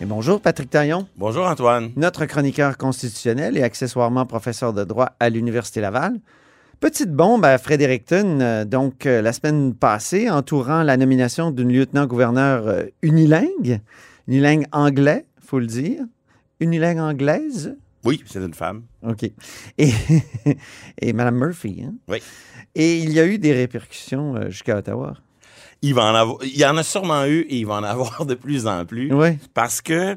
Et bonjour Patrick Taillon, Bonjour Antoine. notre chroniqueur constitutionnel et accessoirement professeur de droit à l'Université Laval. Petite bombe à Fredericton, euh, donc euh, la semaine passée, entourant la nomination d'une lieutenant-gouverneur euh, unilingue, unilingue anglais, faut le dire, unilingue anglaise? Oui, c'est une femme. OK. Et, et Mme Murphy. hein? Oui. Et il y a eu des répercussions jusqu'à Ottawa. Il, va en avoir, il y en a sûrement eu et il va en avoir de plus en plus. Oui. Parce que,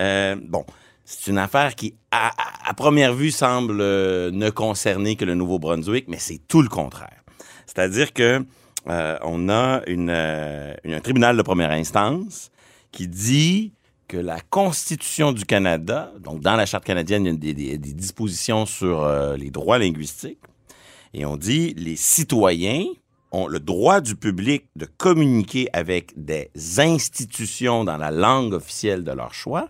euh, bon, c'est une affaire qui, à, première vue, semble euh, ne concerner que le Nouveau-Brunswick, mais c'est tout le contraire. C'est-à-dire que euh, on a une, une- un tribunal de première instance qui dit que la Constitution du Canada, donc dans la Charte canadienne, il y a des, des- des dispositions sur les droits linguistiques, et on dit les citoyens ont le droit du public de communiquer avec des institutions dans la langue officielle de leur choix,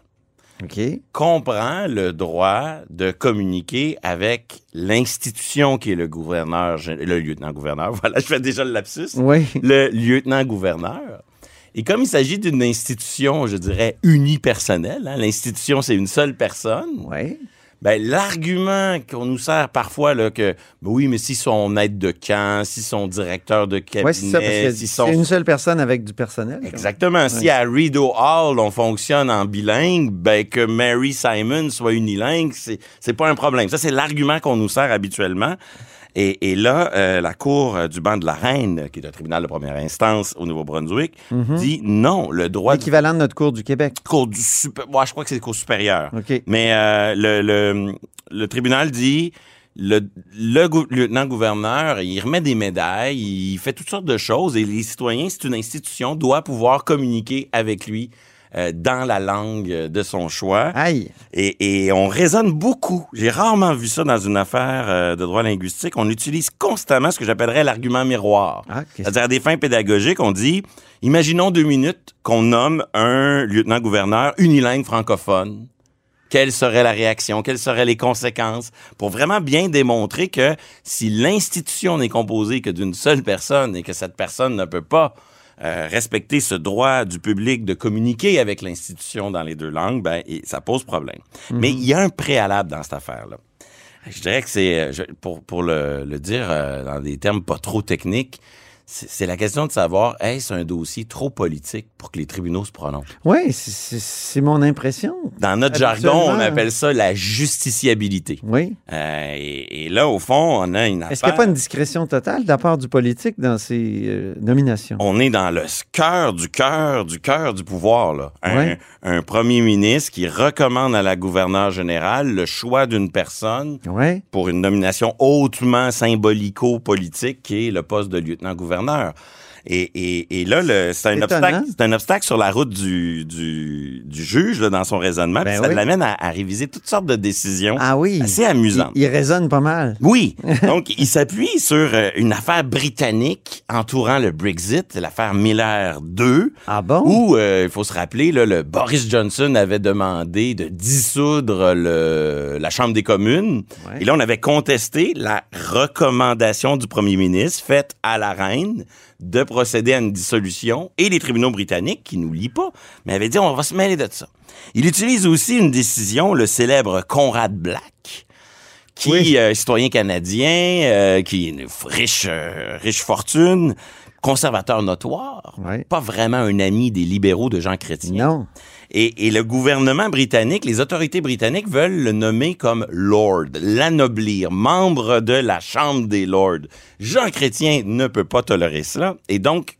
comprend le droit de communiquer avec l'institution qui est le gouverneur, le lieutenant-gouverneur. Voilà, je fais déjà le lapsus. Oui. Le lieutenant-gouverneur. Et comme il s'agit d'une institution, je dirais, unipersonnelle, hein, l'institution, c'est une seule personne, Oui. Ben, l'argument qu'on nous sert parfois, là, que ben oui, mais si son aide de camp, si son directeur de cabinet, ça, parce que si c'est une seule personne avec du personnel. Exactement. Si à Rideau Hall, on fonctionne en bilingue, ben que Mary Simon soit unilingue, c'est, c'est pas un problème. Ça, c'est l'argument qu'on nous sert habituellement. Et, et là, euh, la Cour euh, du banc de la Reine, qui est un tribunal de première instance au Nouveau-Brunswick, dit non, le droit de L'équivalent de notre cours du Québec. cour du super... Moi, je crois que c'est cour supérieur. OK. Mais euh, le, le, le tribunal dit le, le gou- lieutenant-gouverneur, il remet des médailles, il fait toutes sortes de choses et les citoyens, c'est une institution, doit pouvoir communiquer avec lui euh, dans la langue de son choix. Aïe. Et, et on raisonne beaucoup. J'ai rarement vu ça dans une affaire euh, de droit linguistique. On utilise constamment ce que j'appellerais l'argument miroir. Ah, C'est-à-dire à des fins pédagogiques, on dit, imaginons deux minutes qu'on nomme un lieutenant-gouverneur unilingue francophone. Quelle serait la réaction? Quelles seraient les conséquences? Pour vraiment bien démontrer que si l'institution n'est composée que d'une seule personne et que cette personne ne peut pas euh, respecter ce droit du public de communiquer avec l'institution dans les deux langues, ben, et ça pose problème. Mais il y a un préalable dans cette affaire-là. Je dirais que c'est, euh, pour, pour le, le dire euh, dans des termes pas trop techniques, c'est la question de savoir, est-ce un dossier trop politique pour que les tribunaux se prononcent? Oui, c'est- mon impression. Dans notre jargon, on appelle ça la justiciabilité. Oui. Euh, et, et là, au fond, on a une affaire... Est-ce qu'il n'y a pas une discrétion totale de la part du politique dans ces euh, nominations? On est dans le cœur du cœur du cœur du pouvoir. Là. Un, premier ministre qui recommande à la gouverneure générale le choix d'une personne Oui. pour une nomination hautement symbolico-politique qui est le poste de lieutenant-gouverneur. 那儿。Et, et, et là, c'est un, obstacle, un obstacle sur la route du, du, du juge là, dans son raisonnement. Ben puis ça oui. l'amène à, à réviser toutes sortes de décisions Ah oui. assez amusantes. Il, il résonne pas mal. Oui. Donc, il s'appuie sur euh, une affaire britannique entourant le Brexit, l'affaire Miller 2, Ah bon? où, euh, il faut se rappeler, là, le Boris Johnson avait demandé de dissoudre le, la Chambre des communes. Ouais. Et là, on avait contesté la recommandation du premier ministre faite à la reine de procéder à une dissolution et les tribunaux britanniques, qui nous lient pas, mais avaient dit on va se mêler de ça. Il utilise aussi une décision, le célèbre Conrad Black, qui Oui. euh, citoyen canadien, euh, qui est riche, euh, riche fortune, conservateur notoire, pas vraiment un ami des libéraux de Jean Chrétien. Non. Et, et le gouvernement britannique, les autorités britanniques veulent le nommer comme Lord, l'anoblir, membre de la Chambre des Lords. Jean Chrétien ne peut pas tolérer cela. Et donc,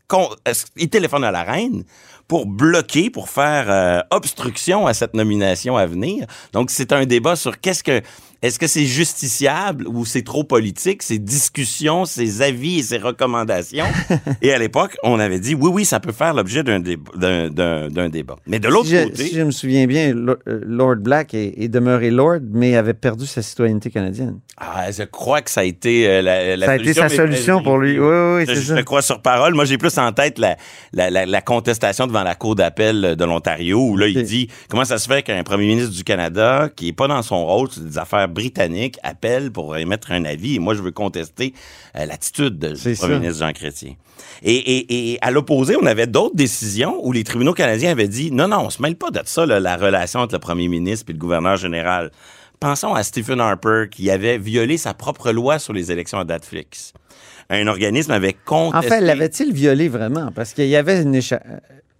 il téléphone à la reine pour bloquer, pour faire euh, obstruction à cette nomination à venir? Donc, c'est un débat sur qu'est-ce que est-ce que c'est justiciable ou c'est trop politique, ces discussions, ces avis et ces recommandations? et à l'époque, on avait dit oui, oui, ça peut faire l'objet d'un dé- d'un- d'un- d'un débat. Mais de l'autre Si je, côté, si je me souviens bien, euh, Lord Black est, est demeuré Lord, mais avait perdu sa citoyenneté canadienne. ah, je crois que ça a été euh, la, la ça a été sa solution pour lui. Oui, oui, oui, Je, c'est je ça. le crois sur parole. Moi, j'ai plus en tête la, la, la, la contestation devant la Cour d'appel de l'Ontario, où là, il dit comment ça se fait qu'un premier ministre du Canada, qui est pas dans son rôle, c'est des affaires britanniques, appelle pour émettre un avis. Et moi, je veux contester euh, l'attitude du premier ça. ministre Jean Chrétien. Et, et, et à l'opposé, on avait d'autres décisions où les tribunaux canadiens avaient dit non, non, on se mêle pas de ça, là, la relation entre le premier ministre et le gouverneur général. Pensons à Stephen Harper qui avait violé sa propre loi sur les élections à date fixe. Un organisme avait En contesté. fait, l'avait-il violé vraiment? Parce qu'il y avait une écha-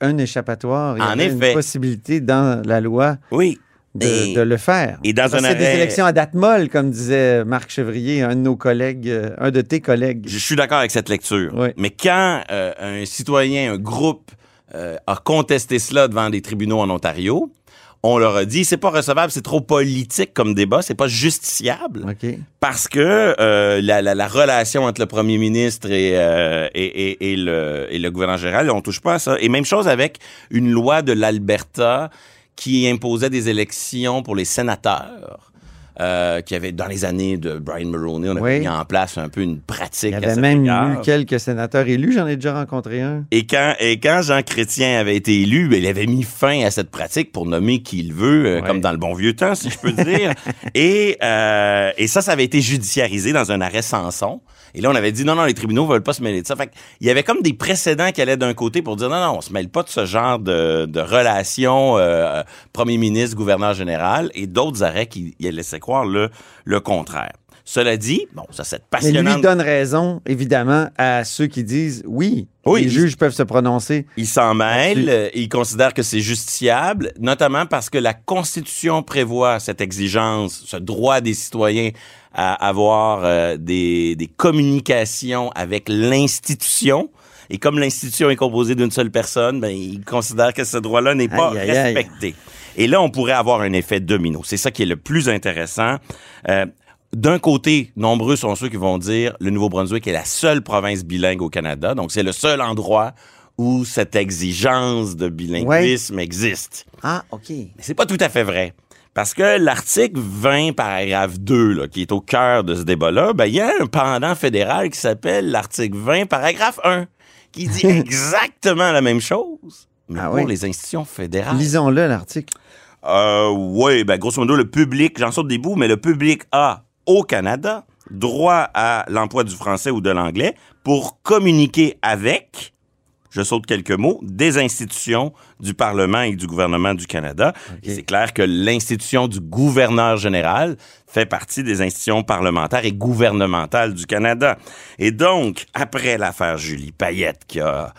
un échappatoire, il y En avait effet. une possibilité dans la loi Oui. De, Et- de le faire. et dans un des élections à date molle, comme disait Marc Chevrier, un de nos collègues, euh, un de tes collègues. Je suis d'accord avec cette lecture. Oui. Mais quand euh, un citoyen, un groupe euh, a contesté cela devant des tribunaux en Ontario, on leur a dit c'est pas recevable, c'est trop politique comme débat, c'est pas justiciable parce que euh, la, la- la relation entre le premier ministre et, euh, et, et- et le, et le gouverneur général, on touche pas à ça. Et même chose avec une loi de l'Alberta qui imposait des élections pour les sénateurs. Euh, qui avait dans les années de Brian Mulroney, on avait Oui. mis en place un peu une pratique. Il y à avait même égard. eu quelques sénateurs élus, j'en ai déjà rencontré un. Et quand, et quand Jean Chrétien avait été élu, ben, il avait mis fin à cette pratique pour nommer qui il veut, euh, comme dans le bon vieux temps, si je peux dire. et, euh, et ça, ça avait été judiciarisé dans un arrêt Sanson. Et là, on avait dit non, non, les tribunaux veulent pas se mêler de ça. Fait il y avait comme des précédents qui allaient d'un côté pour dire non, non, on se mêle pas de ce genre de, de relation euh, premier ministre, gouverneur général, et d'autres arrêts qui laissaient croire le, le contraire. Cela dit, bon, ça c'est Mais lui passionnant. donne raison, évidemment, à ceux qui disent oui, Oui, les juges peuvent se prononcer. Il s'en mêle, Là-dessus. euh, il considère que c'est justiciable, notamment parce que la Constitution prévoit cette exigence, ce droit des citoyens à avoir euh, des, des communications avec l'institution. Et comme l'institution est composée d'une seule personne, ben, il considère que ce droit-là n'est pas Aïe, aïe, aïe. respecté. Et là, on pourrait avoir un effet domino. C'est ça qui est le plus intéressant. Euh, d'un côté, nombreux sont ceux qui vont dire le Nouveau-Brunswick est la seule province bilingue au Canada, donc c'est le seul endroit où cette exigence de bilinguisme existe. Ah, OK. Mais c'est pas tout à fait vrai. Parce que l'article 20, paragraphe 2, là, qui est au cœur de ce débat-là, ben, il y a un pendant fédéral qui s'appelle l'article 20, paragraphe 1, qui dit exactement la même chose, mais Ah pour oui? les institutions fédérales. Lisons-le, l'article. Euh, oui, ben, grosso modo, le public, j'en saute des bouts, mais le public a, au Canada, droit à l'emploi du français ou de l'anglais pour communiquer avec, je saute quelques mots, des institutions du Parlement et du gouvernement du Canada. C'est clair que l'institution du gouverneur général fait partie des institutions parlementaires et gouvernementales du Canada. Et donc, après l'affaire Julie Payette qui a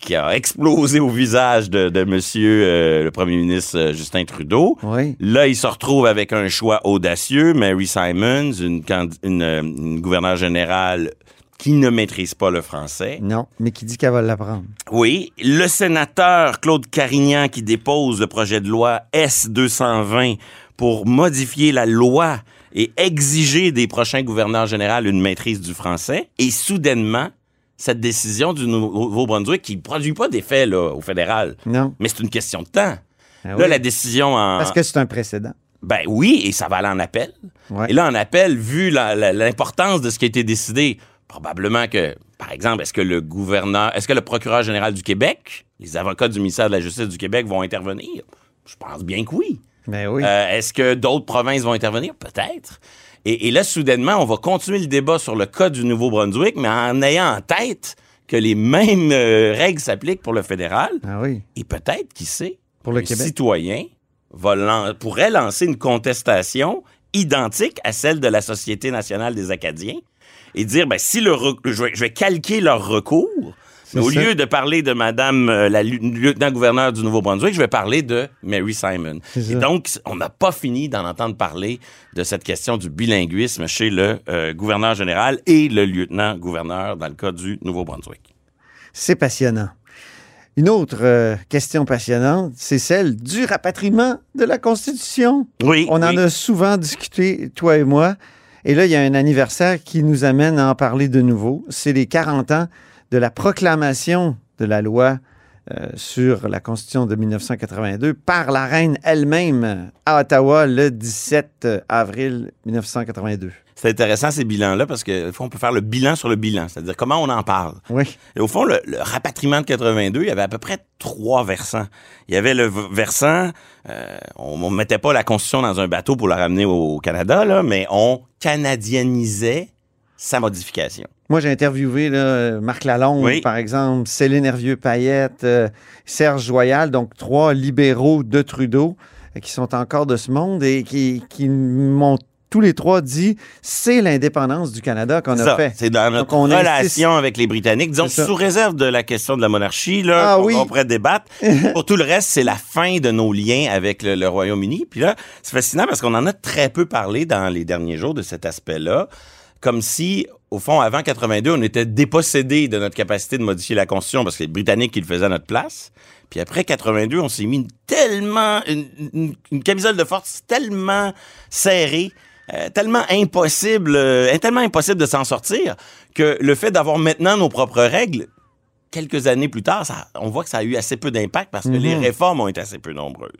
qui a explosé au visage de, de monsieur euh, le premier ministre euh, Justin Trudeau. Oui. Là, il se retrouve avec un choix audacieux. Mary Simons, une, une, euh, une gouverneure générale qui ne maîtrise pas le français. Non, mais qui dit qu'elle va l'apprendre. Oui, le sénateur Claude Carignan qui dépose le projet de loi S-220 pour modifier la loi et exiger des prochains gouverneurs généraux une maîtrise du français. Et soudainement, cette décision du Nouveau-Brunswick qui ne produit pas d'effet là, au fédéral, Non. mais c'est une question de temps. Ah Là, la décision en... Parce que c'est un précédent. Ben oui, et ça va aller en appel. Ouais. Et là, en appel, vu la- la- l'importance de ce qui a été décidé, probablement que, par exemple, est-ce que le gouverneur, est-ce que le procureur général du Québec, les avocats du ministère de la Justice du Québec vont intervenir? Je pense bien que oui. Ben oui. Euh, est-ce que d'autres provinces vont intervenir? Peut-être. Et, et là, soudainement, on va continuer le débat sur le cas du Nouveau-Brunswick, mais en ayant en tête que les mêmes euh, règles s'appliquent pour le fédéral. ah oui. Et peut-être, qui sait, Pour le Québec. citoyen va lan- pourrait lancer une contestation identique à celle de la Société nationale des Acadiens et dire, ben, si le je, vais, je vais calquer leur recours, au ça. lieu de parler de Madame euh, la lieutenant-gouverneur du Nouveau-Brunswick, je vais parler de Mary Simon. Et donc, on n'a pas fini d'en entendre parler de cette question du bilinguisme chez le euh, gouverneur général et le lieutenant-gouverneur dans le cas du Nouveau-Brunswick. C'est passionnant. Une autre euh, question passionnante, c'est celle du rapatriement de la Constitution. Oui. On en oui. a souvent discuté, toi et moi. Et là, il y a un anniversaire qui nous amène à en parler de nouveau. C'est les 40 ans de la proclamation de la loi euh, sur la Constitution de 1982 par la reine elle-même à Ottawa le 17 avril 1982. C'est intéressant ces bilans-là parce que on peut faire le bilan sur le bilan, c'est-à-dire comment on en parle. Oui. Et au fond, le, le rapatriement de 82, il y avait à peu près trois versants. Il y avait le versant, euh, on ne mettait pas la Constitution dans un bateau pour la ramener au Canada, là, mais on canadianisait sa modification. Moi, j'ai interviewé là, Marc Lalonde, Oui. par exemple, Céline Hervieux-Payette, euh, Serge Joyal, donc trois libéraux de Trudeau euh, qui sont encore de ce monde et qui, qui m'ont tous les trois dit c'est l'indépendance du Canada qu'on a ça. fait. C'est dans notre Donc, on relation avec les Britanniques. Disons, sous réserve de la question de la monarchie, là, Ah qu'on oui. on pourrait débattre. Pour tout le reste, c'est la fin de nos liens avec le, le Royaume-Uni. Puis là, c'est fascinant parce qu'on en a très peu parlé dans les derniers jours de cet aspect-là. Comme si, au fond, avant 82, on était dépossédé de notre capacité de modifier la Constitution parce que les Britanniques qui le faisaient à notre place. Puis après 82, on s'est mis une tellement, une, une- une camisole de force tellement serrée, euh, tellement impossible, euh, tellement impossible de s'en sortir que le fait d'avoir maintenant nos propres règles, quelques années plus tard, ça- on voit que ça a eu assez peu d'impact parce que les Mhm. réformes ont été assez peu nombreuses.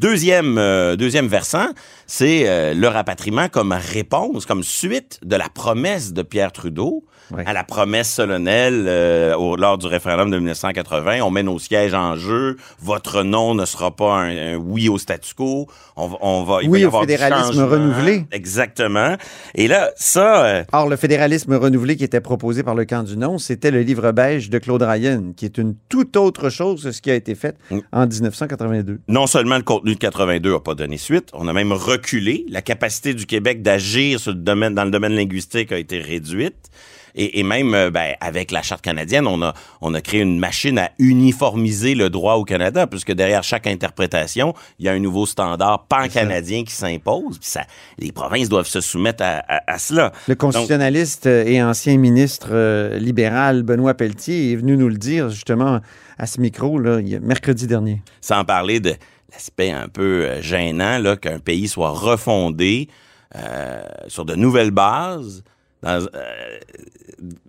Deuxième, euh, deuxième versant, c'est euh, le rapatriement comme réponse, comme suite de la promesse de Pierre Trudeau Oui. à la promesse solennelle euh, au- lors du référendum de 1980. On met nos sièges en jeu. Votre non ne sera pas un, un oui au statu quo. On va, on va, il va Oui y au avoir fédéralisme renouvelé. Exactement. Et là, ça, euh, Or, le fédéralisme renouvelé qui était proposé par le camp du non, c'était le livre beige de Claude Ryan, qui est une toute autre chose que ce qui a été fait Mm. en 1982. non seulement le contenu de 82 n'a pas donné suite, on a même reculé. La capacité du Québec d'agir sur le domaine, dans le domaine linguistique a été réduite. Et, et même euh, ben, avec la charte canadienne, on a, on a créé une machine à uniformiser le droit au Canada, puisque derrière chaque interprétation, il y a un nouveau standard pan-canadien qui s'impose. Ça, les provinces doivent se soumettre à, à- à cela. Le constitutionnaliste et ancien ministre euh, libéral Benoît Pelletier est venu nous le dire justement à ce micro là, mercredi dernier. sans parler de l'aspect un peu euh, gênant là qu'un pays soit refondé euh, sur de nouvelles bases dans, euh,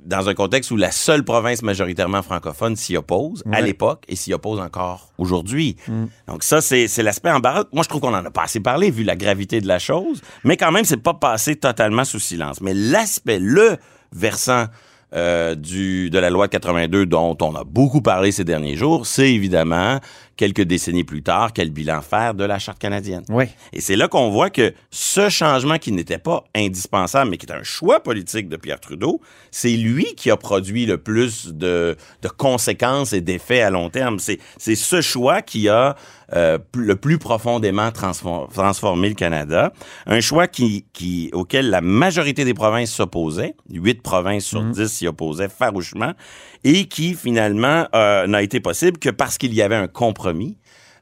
dans un contexte où la seule province majoritairement francophone s'y oppose à l'époque et s'y oppose encore aujourd'hui. Mm. Donc ça, c'est c'est l'aspect embarras. Moi, je trouve qu'on en a pas assez parlé vu la gravité de la chose, mais quand même, c'est pas passé totalement sous silence. Mais l'aspect, le versant euh, du, de la loi de 82 dont on a beaucoup parlé ces derniers jours, c'est évidemment, quelques décennies plus tard, quel bilan faire de la Charte canadienne. Oui. Et c'est là qu'on voit que ce changement qui n'était pas indispensable, mais qui est un choix politique de Pierre Trudeau, c'est lui qui a produit le plus de, de conséquences et d'effets à long terme. C'est, c'est ce choix qui a euh, le plus profondément transfor- transformé le Canada. Un choix qui, qui, auquel la majorité des provinces s'opposaient. Huit provinces sur dix s'y opposaient farouchement. Et qui, finalement, euh, n'a été possible que parce qu'il y avait un compromis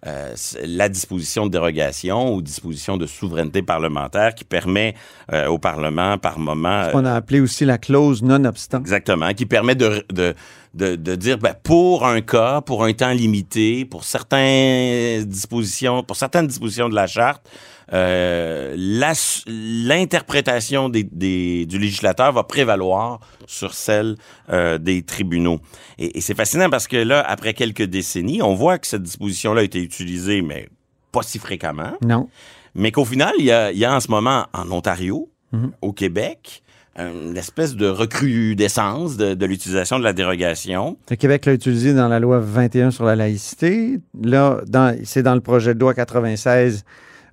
euh, la disposition de dérogation ou disposition de souveraineté parlementaire qui permet euh, au Parlement par moment euh, On a appelé aussi la clause non-obstant. Exactement, qui permet de, de, de, de dire ben, pour un cas, pour un temps limité, pour certaines dispositions, pour certaines dispositions de la charte, euh, l'interprétation des, des- du législateur va prévaloir sur celle euh, des tribunaux. Et, et c'est fascinant parce que là, après quelques décennies, on voit que cette disposition-là a été utilisée, mais pas si fréquemment Non. mais qu'au final, il y a, il y a en ce moment en Ontario, Mhm. au Québec, une espèce de recrudescence de, de l'utilisation de la dérogation. Le Québec l'a utilisé dans la loi 21 sur la laïcité. Là, dans- c'est dans le projet de loi 96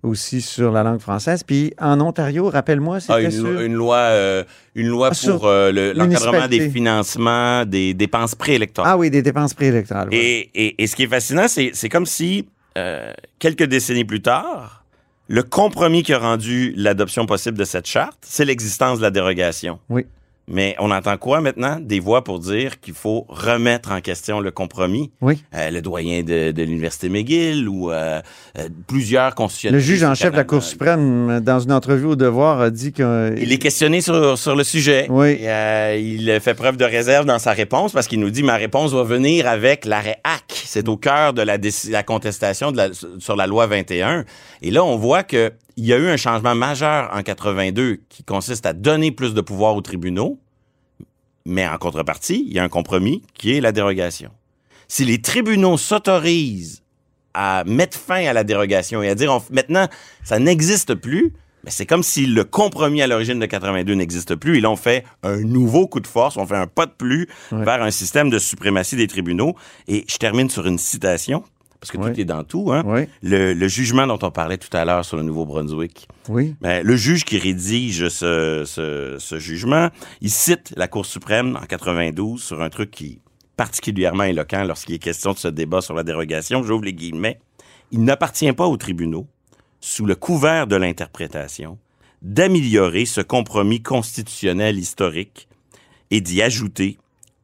aussi sur la langue française. Puis en Ontario, rappelle-moi, c'était Ah, une, sur... une loi, euh, une loi Ah, pour euh, le- l'encadrement des financements des dépenses préélectorales. Ah oui, des dépenses préélectorales. Et, et, et ce qui est fascinant, c'est c'est comme si, euh, quelques décennies plus tard, le compromis qui a rendu l'adoption possible de cette charte, c'est l'existence de la dérogation. Oui. Mais on entend quoi maintenant? Des voix pour dire qu'il faut remettre en question le compromis. Oui. Euh, le doyen de, de l'Université McGill ou euh, euh, plusieurs constitutionnels. Le juge en chef de la Cour suprême, dans une entrevue au Devoir, a dit que... Il est questionné sur, sur le sujet. Oui. Et, euh, il fait preuve de réserve dans sa réponse parce qu'il nous dit ma réponse va venir avec l'arrêt HAC. C'est au cœur de la, la contestation de la- sur la loi 21. Et là, on voit que il y a eu un changement majeur en 82 qui consiste à donner plus de pouvoir aux tribunaux, mais en contrepartie, il y a un compromis qui est la dérogation. Si les tribunaux s'autorisent à mettre fin à la dérogation et à dire on- maintenant ça n'existe plus, mais c'est comme si le compromis à l'origine de 82 n'existe plus. Et là, on fait un nouveau coup de force, on fait un pas de plus Ouais. vers un système de suprématie des tribunaux. Et je termine sur une citation, parce que tout est dans tout. Hein? Oui, Le, le jugement dont on parlait tout à l'heure sur le Nouveau-Brunswick. oui. Ben, le juge qui rédige ce, ce, ce jugement, il cite la Cour suprême en 92 sur un truc qui est particulièrement éloquent lorsqu'il est question de ce débat sur la dérogation. J'ouvre les guillemets. Il n'appartient pas aux tribunaux, sous le couvert de l'interprétation, d'améliorer ce compromis constitutionnel historique et d'y ajouter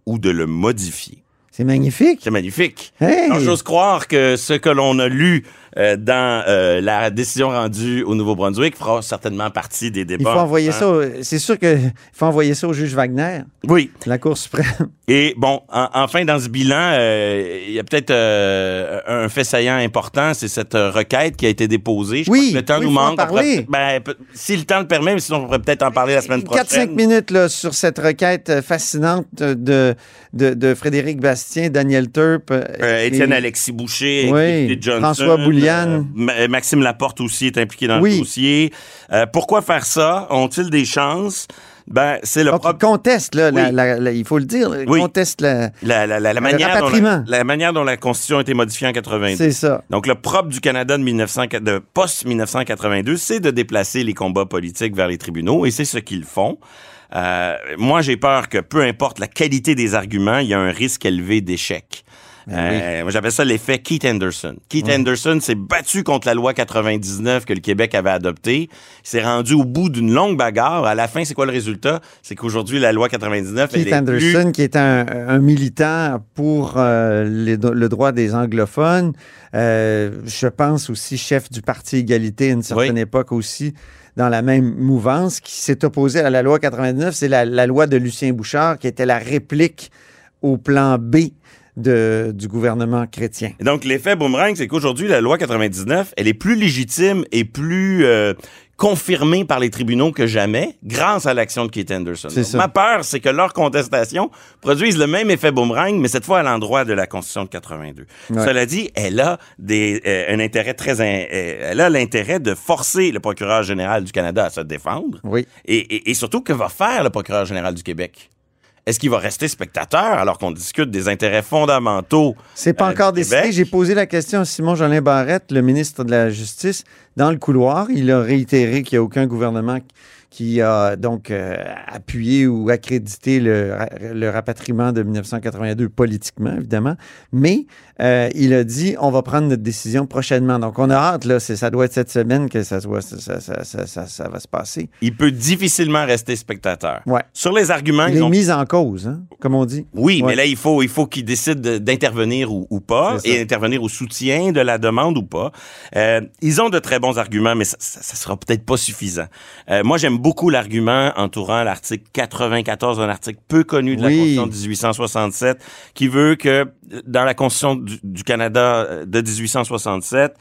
ou de le modifier. C'est magnifique. C'est magnifique. Hey! Alors, j'ose croire que ce que l'on a lu euh, dans euh, la décision rendue au Nouveau-Brunswick fera certainement partie des Il débats. faut envoyer hein. ça. C'est sûr qu'il faut envoyer ça au juge Wagner, Oui. la Cour suprême. Et bon, en- enfin, dans ce bilan, euh, il y a peut-être un fait saillant important, c'est cette requête qui a été déposée. Je Oui, crois que le temps oui, nous manque. Pourrait ben, si le temps le permet, mais sinon on pourrait peut-être en parler la semaine prochaine. 4-5 minutes là, sur cette requête fascinante de, de, de Frédéric Bastien, Daniel Turp. Étienne et- Alexis Boucher, Oui, Johnson, François Euh, Ma- Maxime Laporte aussi est impliqué dans Oui. le dossier. Euh, pourquoi faire ça? Ont-ils des chances? Ben, c'est le il propre conteste, là, la- Oui. la- la- il faut le dire, Oui. conteste la. la, manière dont la, la manière dont la Constitution a été modifiée en 82. C'est ça. Donc, le propre du Canada de, 1900 de post-1982, c'est de déplacer les combats politiques vers les tribunaux, et c'est ce qu'ils font. Euh, moi, j'ai peur que peu importe la qualité des arguments, il y a un risque élevé d'échec. Ben Euh, Moi, j'appelle ça l'effet Keith Anderson. Keith Anderson s'est battu contre la loi 99 que le Québec avait adoptée. Il s'est rendu au bout d'une longue bagarre. À la fin, c'est quoi le résultat? C'est qu'aujourd'hui, la loi 99, Keith elle est plus- Anderson, qui est un, un militant pour euh, les le droit des anglophones, euh, je pense aussi chef du Parti Égalité à une certaine Oui. époque aussi, dans la même mouvance, qui s'est opposé à la loi 99. C'est la, la loi de Lucien Bouchard qui était la réplique au plan B de, du gouvernement chrétien. Donc, l'effet boomerang, c'est qu'aujourd'hui, la loi 99, elle est plus légitime et plus euh, confirmée par les tribunaux que jamais, grâce à l'action de Keith Anderson. C'est Donc, ça. Ma peur, c'est que leurs contestations produisent le même effet boomerang, mais cette fois à l'endroit de la Constitution de 82. Ouais. Cela dit, elle a des, euh, un intérêt très... in- euh, elle a l'intérêt de forcer le procureur général du Canada à se défendre. Oui. Et, et- et surtout, que va faire le procureur général du Québec? Est-ce qu'il va rester spectateur alors qu'on discute des intérêts fondamentaux C'est pas euh, encore décidé. J'ai posé la question à Simon Jolin Barrette, le ministre de la Justice, dans le couloir. Il a réitéré qu'il n'y a aucun gouvernement qui a donc euh, appuyé ou accrédité le, le rapatriement de 1982 politiquement, évidemment. Mais euh, il a dit on va prendre notre décision prochainement. Donc on a hâte, là, c'est- ça doit être cette semaine que ça, soit- ça, ça- ça- va se passer. il peut difficilement rester spectateur. Ouais. Sur les arguments, Il est ont... mis en cause, hein, comme on dit. Oui, Ouais. mais là, il faut, il faut qu'ils décident de- d'intervenir ou, ou pas, et intervenir au soutien de la demande ou pas. Euh, ils ont de très bons arguments, mais ça, ça sera peut-être pas suffisant. Euh, moi, j'aime beaucoup l'argument entourant l'article 94, un article peu connu de la Oui. Constitution de 1867, qui veut que dans la Constitution du, du Canada euh, de 1867,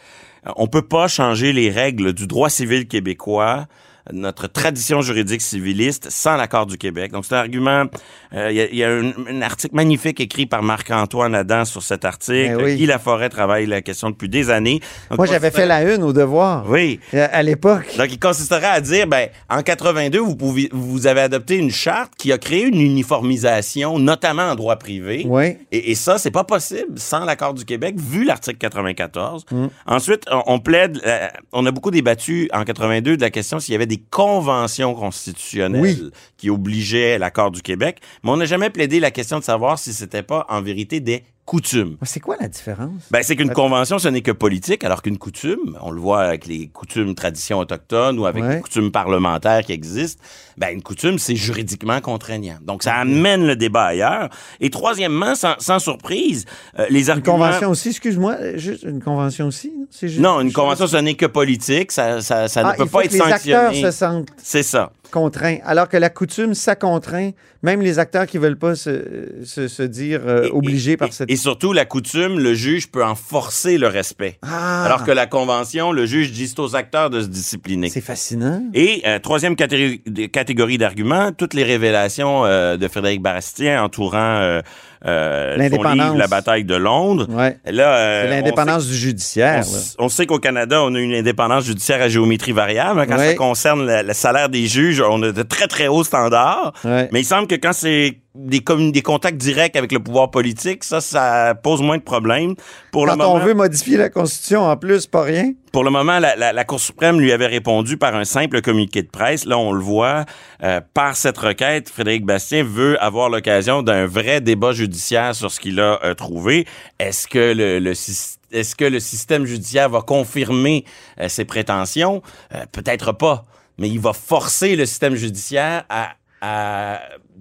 euh, on peut pas changer les règles du droit civil québécois notre tradition juridique civiliste sans l'accord du Québec. Donc, c'est un argument... euh, Il y a, il y a un, un article magnifique écrit par Marc-Antoine Adam sur cet article. Ben oui. Guy Laforêt travaille la question depuis des années. Donc, Moi, j'avais fait la une au devoir Oui. euh, à l'époque. Donc, il consisterait à dire, ben, en 82, vous, pouvez, vous avez adopté une charte qui a créé une uniformisation, notamment en droit privé. Oui. Et, et ça, c'est pas possible sans l'accord du Québec, vu l'article 94. Mm. Ensuite, on, on plaide, euh, on a beaucoup débattu en 82 de la question s'il y avait des conventions constitutionnelles Oui. qui obligeaient l'accord du Québec, mais on n'a jamais plaidé la question de savoir si c'était pas en vérité des coutume. C'est quoi la différence? Ben, c'est qu'une convention, ce n'est que politique, alors qu'une coutume, on le voit avec les coutumes traditions autochtones ou avec Ouais. les coutumes parlementaires qui existent, ben, une coutume, c'est juridiquement contraignant. Donc, ça amène le débat ailleurs. Et troisièmement, sans, sans surprise, euh, les Une arguments... convention aussi, excuse-moi, juste une convention aussi? Non? C'est juste- Non, une convention, ce n'est que politique. Ça, ça, ça Ah, ne peut pas que être les acteurs sanctionné. se sentent C'est ça. contraints, alors que la coutume, ça contraint même les acteurs qui veulent pas se, se, se dire euh, Et- obligés et- par et- cette... Et surtout, la coutume, le juge peut en forcer le respect. Ah! Alors que la convention, le juge dit aux acteurs de se discipliner. C'est fascinant. Et euh, troisième catégorie, d'arguments, toutes les révélations euh, de Frédéric Bastien entourant L'indépendance. livre La bataille de Londres. Ouais. Là, euh, C'est l'indépendance du judiciaire. On, sait qu'au Canada, on a une indépendance judiciaire à géométrie variable. Quand Ouais. ça concerne le, le salaire des juges, on a de très, très hauts standards. Ouais. Mais il semble que quand c'est des, commun- des contacts directs avec le pouvoir politique, ça, ça pose moins de problèmes. Pour le Quand moment, on veut modifier la Constitution, en plus, pas rien. pour le moment, la, la- la Cour suprême lui avait répondu par un simple communiqué de presse. Là, on le voit, euh, par cette requête, Frédéric Bastien veut avoir l'occasion d'un vrai débat judiciaire sur ce qu'il a euh, trouvé. Est-ce que le, le syst- est-ce que le système judiciaire va confirmer euh, ses prétentions? Euh, Peut-être pas. Mais il va forcer le système judiciaire à, à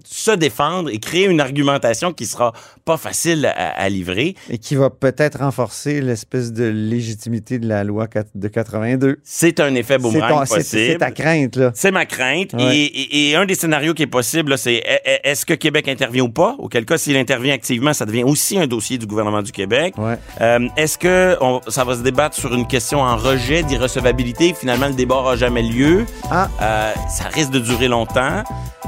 se défendre et créer une argumentation qui sera pas facile à, à livrer. Et qui va peut-être renforcer l'espèce de légitimité de la loi de 82. C'est un effet boomerang possible. c'est ta crainte, là. C'est ma crainte. Ouais. Et, et- et un des scénarios qui est possible, là, c'est est- est- est-ce que Québec intervient ou pas? Auquel cas, s'il intervient activement, ça devient aussi un dossier du gouvernement du Québec. Ouais. Euh, est-ce que on- ça va se débattre sur une question en rejet d'irrecevabilité? Finalement, le débat n'aura jamais lieu. Ah. Euh, ça risque de durer longtemps.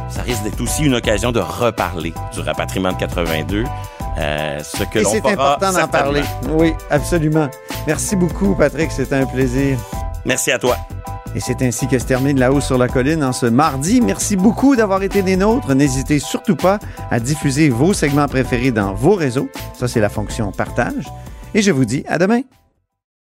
Ça risque d'être aussi une occasion de reparler du rapatriement de 82. Euh, ce que l'on c'est important d'en parler. Oui, absolument. Merci beaucoup, Patrick. C'était un plaisir. Merci à toi. Et c'est ainsi que se termine La Haut sur la Colline en ce mardi. Merci beaucoup d'avoir été des nôtres. N'hésitez surtout pas à diffuser vos segments préférés dans vos réseaux. Ça, c'est la fonction partage. Et je vous dis à demain.